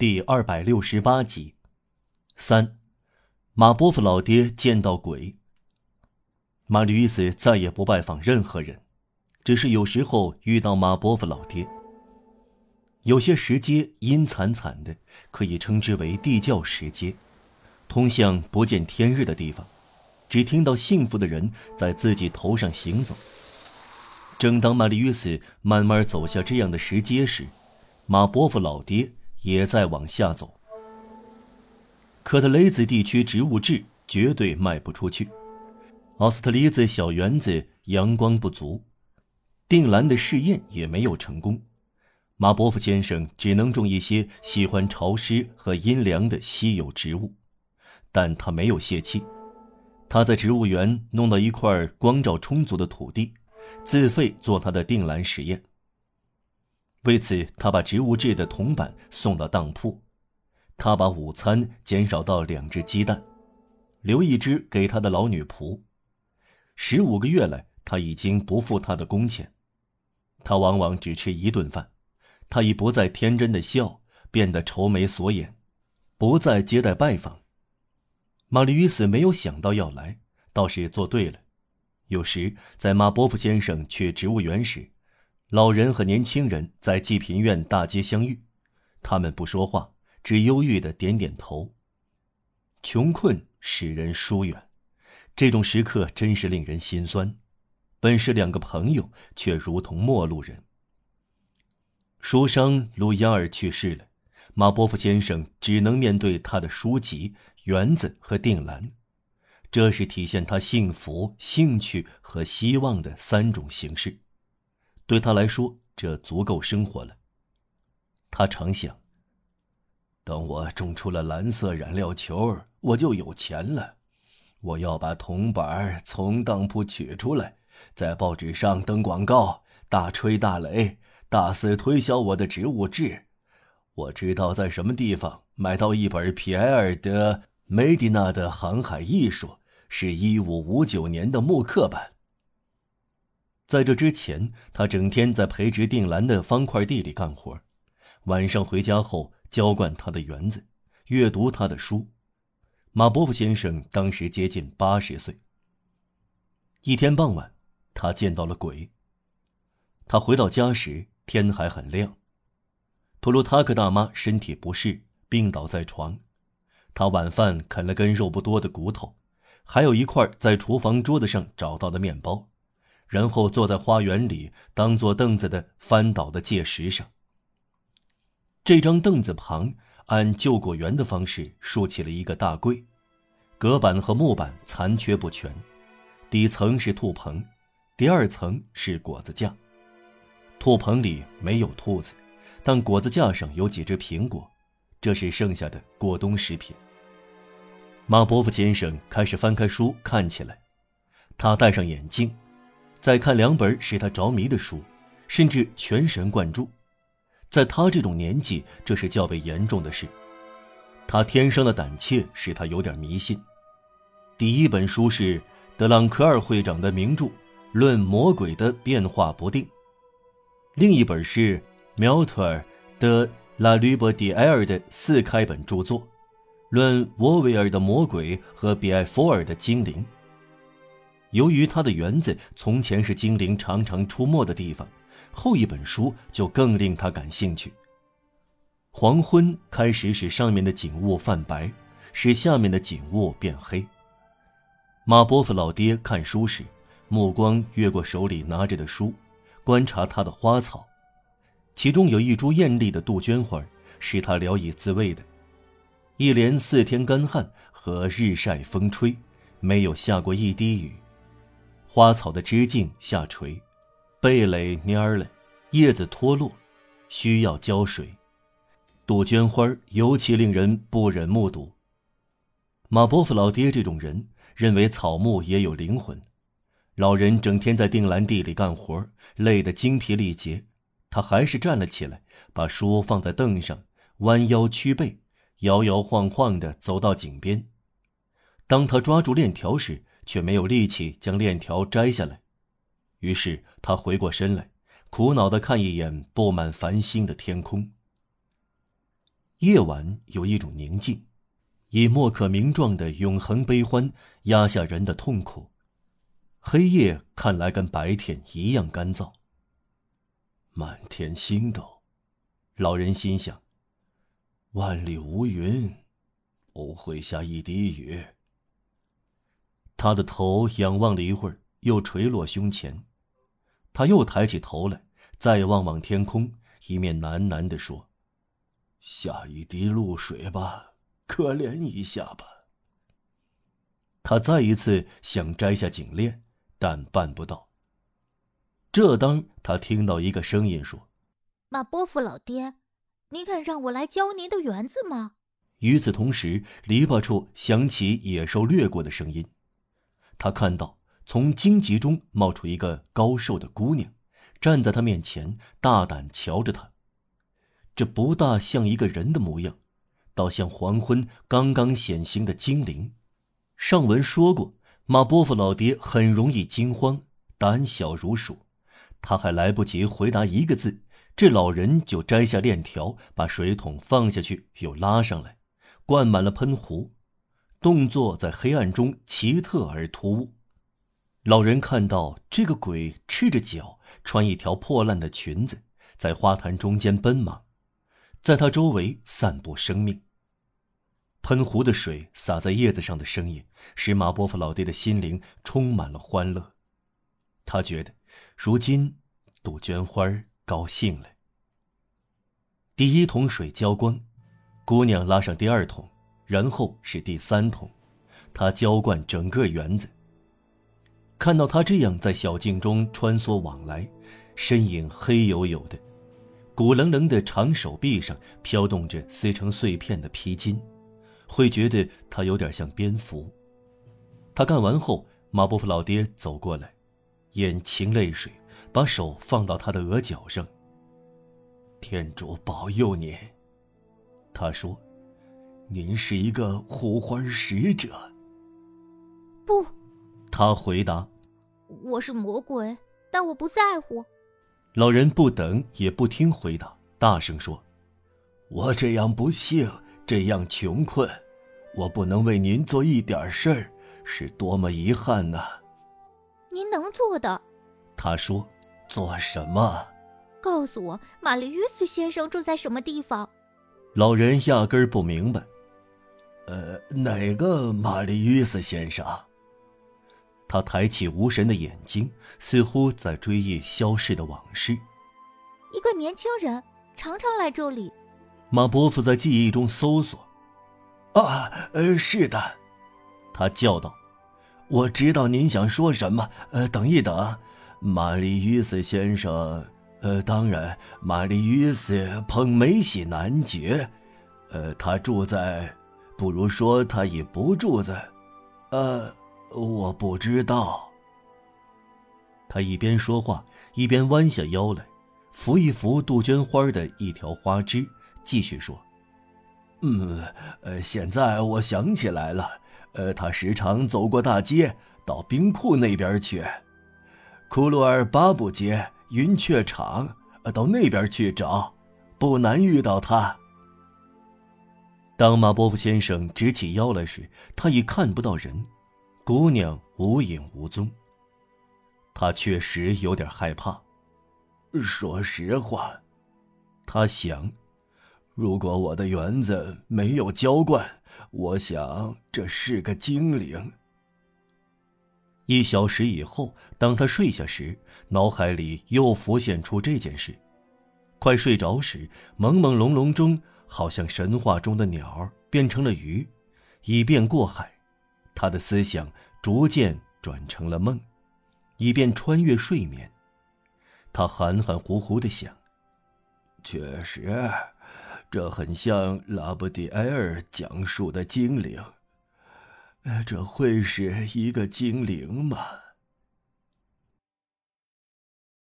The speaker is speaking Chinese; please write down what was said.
第二百六十八集。三，马波夫老爹见到鬼。马吕伊斯再也不拜访任何人，只是有时候遇到马波夫老爹。有些石阶阴惨惨的，可以称之为地窖石阶，通向不见天日的地方。只听到幸福的人在自己头上行走。正当玛丽约斯慢慢走下这样的石阶时，马波夫老爹也在往下走。可特雷兹地区植物质绝对卖不出去，奥斯特里兹小园子阳光不足，定兰的试验也没有成功。马波夫先生只能种一些喜欢潮湿和阴凉的稀有植物，但他没有泄气。他在植物园弄到一块光照充足的土地，自费做他的定兰实验。为此，他把植物制的铜板送到当铺，他把午餐减少到两只鸡蛋，留一只给他的老女仆。十五个月来，他已经不付他的工钱，他往往只吃一顿饭。他已不再天真的笑，变得愁眉锁眼，不再接待拜访。玛丽·与斯没有想到要来，倒是做对了。有时在马波夫先生去植物园时，老人和年轻人在济贫院大街相遇，他们不说话，只忧郁的点点头。穷困使人疏远，这种时刻真是令人心酸。本是两个朋友，却如同陌路人。书商卢亚尔去世了。马波夫先生只能面对他的书籍、园子和定兰，这是体现他幸福、兴趣和希望的三种形式。对他来说，这足够生活了。他常想：等我种出了蓝色染料球，我就有钱了。我要把铜板从当铺取出来，在报纸上登广告，大吹大擂，大肆推销我的植物志。我知道在什么地方买到一本皮埃尔·德·梅迪纳的航海艺术，是一五五九年的木刻版。在这之前，他整天在培植定兰的方块地里干活，晚上回家后浇灌他的园子，阅读他的书。马波夫先生当时接近八十岁。一天傍晚，他见到了鬼。他回到家时，天还很亮。普鲁塔克大妈身体不适，病倒在床。她晚饭啃了根肉不多的骨头，还有一块在厨房桌子上找到的面包，然后坐在花园里当做凳子的翻倒的界石上。这张凳子旁，按旧果园的方式竖起了一个大柜，隔板和木板残缺不全，底层是兔棚，第二层是果子架。兔棚里没有兔子。但果子架上有几只苹果，这是剩下的过冬食品。马波夫先生开始翻开书看起来，他戴上眼镜，再看两本使他着迷的书，甚至全神贯注。在他这种年纪，这是较为严重的事。他天生的胆怯使他有点迷信。第一本书是德朗科尔会长的名著《论魔鬼的变化不定》，另一本是。苗特尔的拉吕伯迪埃尔的四开本著作，《论沃维尔的魔鬼和比埃佛尔的精灵》。由于他的园子从前是精灵常常出没的地方，后一本书就更令他感兴趣。黄昏开始使上面的景物泛白，使下面的景物变黑。马波夫老爹看书时，目光越过手里拿着的书，观察他的花草。其中有一株艳丽的杜鹃花，是他聊以自慰的。一连四天干旱和日晒风吹，没有下过一滴雨。花草的枝茎下垂，蓓蕾蔫了，叶子脱落，需要浇水。杜鹃花尤其令人不忍目睹。马波夫老爹这种人认为草木也有灵魂。老人整天在定兰地里干活，累得精疲力竭。他还是站了起来，把书放在凳上，弯腰屈背，摇摇晃晃地走到井边。当他抓住链条时，却没有力气将链条摘下来。于是他回过身来，苦恼地看一眼布满繁星的天空。夜晚有一种宁静，以莫可名状的永恒悲欢压下人的痛苦。黑夜看来跟白天一样干燥。满天星斗，老人心想：万里无云，不会下一滴雨。他的头仰望了一会儿，又垂落胸前。他又抬起头来，再望望天空，一面喃喃地说：“下一滴露水吧，可怜一下吧。”他再一次想摘下颈链，但办不到。这当他听到一个声音说：“马波夫老爹，您肯让我来浇您的园子吗？”与此同时，篱笆处响起野兽掠过的声音。他看到从荆棘中冒出一个高瘦的姑娘，站在他面前，大胆瞧着他。这不大像一个人的模样，倒像黄昏刚刚显形的精灵。上文说过，马波夫老爹很容易惊慌，胆小如鼠。他还来不及回答一个字，这老人就摘下链条，把水桶放下去，又拉上来，灌满了喷壶，动作在黑暗中奇特而突兀。老人看到这个鬼赤着脚，穿一条破烂的裙子，在花坛中间奔忙，在他周围散布生命。喷壶的水洒在叶子上的声音，使马波夫老爹的心灵充满了欢乐。他觉得。如今，杜鹃花高兴了。第一桶水浇光，姑娘拉上第二桶，然后是第三桶，他浇灌整个园子。看到他这样在小径中穿梭往来，身影黑黝黝的，骨棱棱的长手臂上飘动着撕成碎片的披巾，会觉得他有点像蝙蝠。他干完后，马伯夫老爹走过来。眼噙泪水，把手放到他的额角上。天主保佑您，他说：“您是一个护花使者。”不，他回答：“我是魔鬼，但我不在乎。”老人不等也不听回答，大声说：“我这样不幸，这样穷困，我不能为您做一点事儿，是多么遗憾呐！”您能做的，他说：“做什么？告诉我，玛丽约斯先生住在什么地方？”老人压根儿不明白。呃，哪个玛丽约瑟先生？他抬起无神的眼睛，似乎在追忆消逝的往事。一个年轻人，常常来这里。马伯父在记忆中搜索。啊，呃，是的，他叫道。我知道您想说什么。呃，等一等，玛丽·约瑟先生。呃，当然，玛丽·约瑟捧梅喜男爵。呃，他住在，不如说他已不住在。呃，我不知道。他一边说话，一边弯下腰来，扶一扶杜鹃花的一条花枝，继续说：“嗯，呃，现在我想起来了。”呃，他时常走过大街，到冰库那边去，库鲁尔巴布街、云雀场，到那边去找，不难遇到他。当马波夫先生直起腰来时，他已看不到人，姑娘无影无踪。他确实有点害怕。说实话，他想。如果我的园子没有浇灌，我想这是个精灵。一小时以后，当他睡下时，脑海里又浮现出这件事。快睡着时，朦朦胧胧中，好像神话中的鸟变成了鱼，以便过海。他的思想逐渐转成了梦，以便穿越睡眠。他含含糊糊的想：确实。这很像拉布迪埃尔讲述的精灵。这会是一个精灵吗？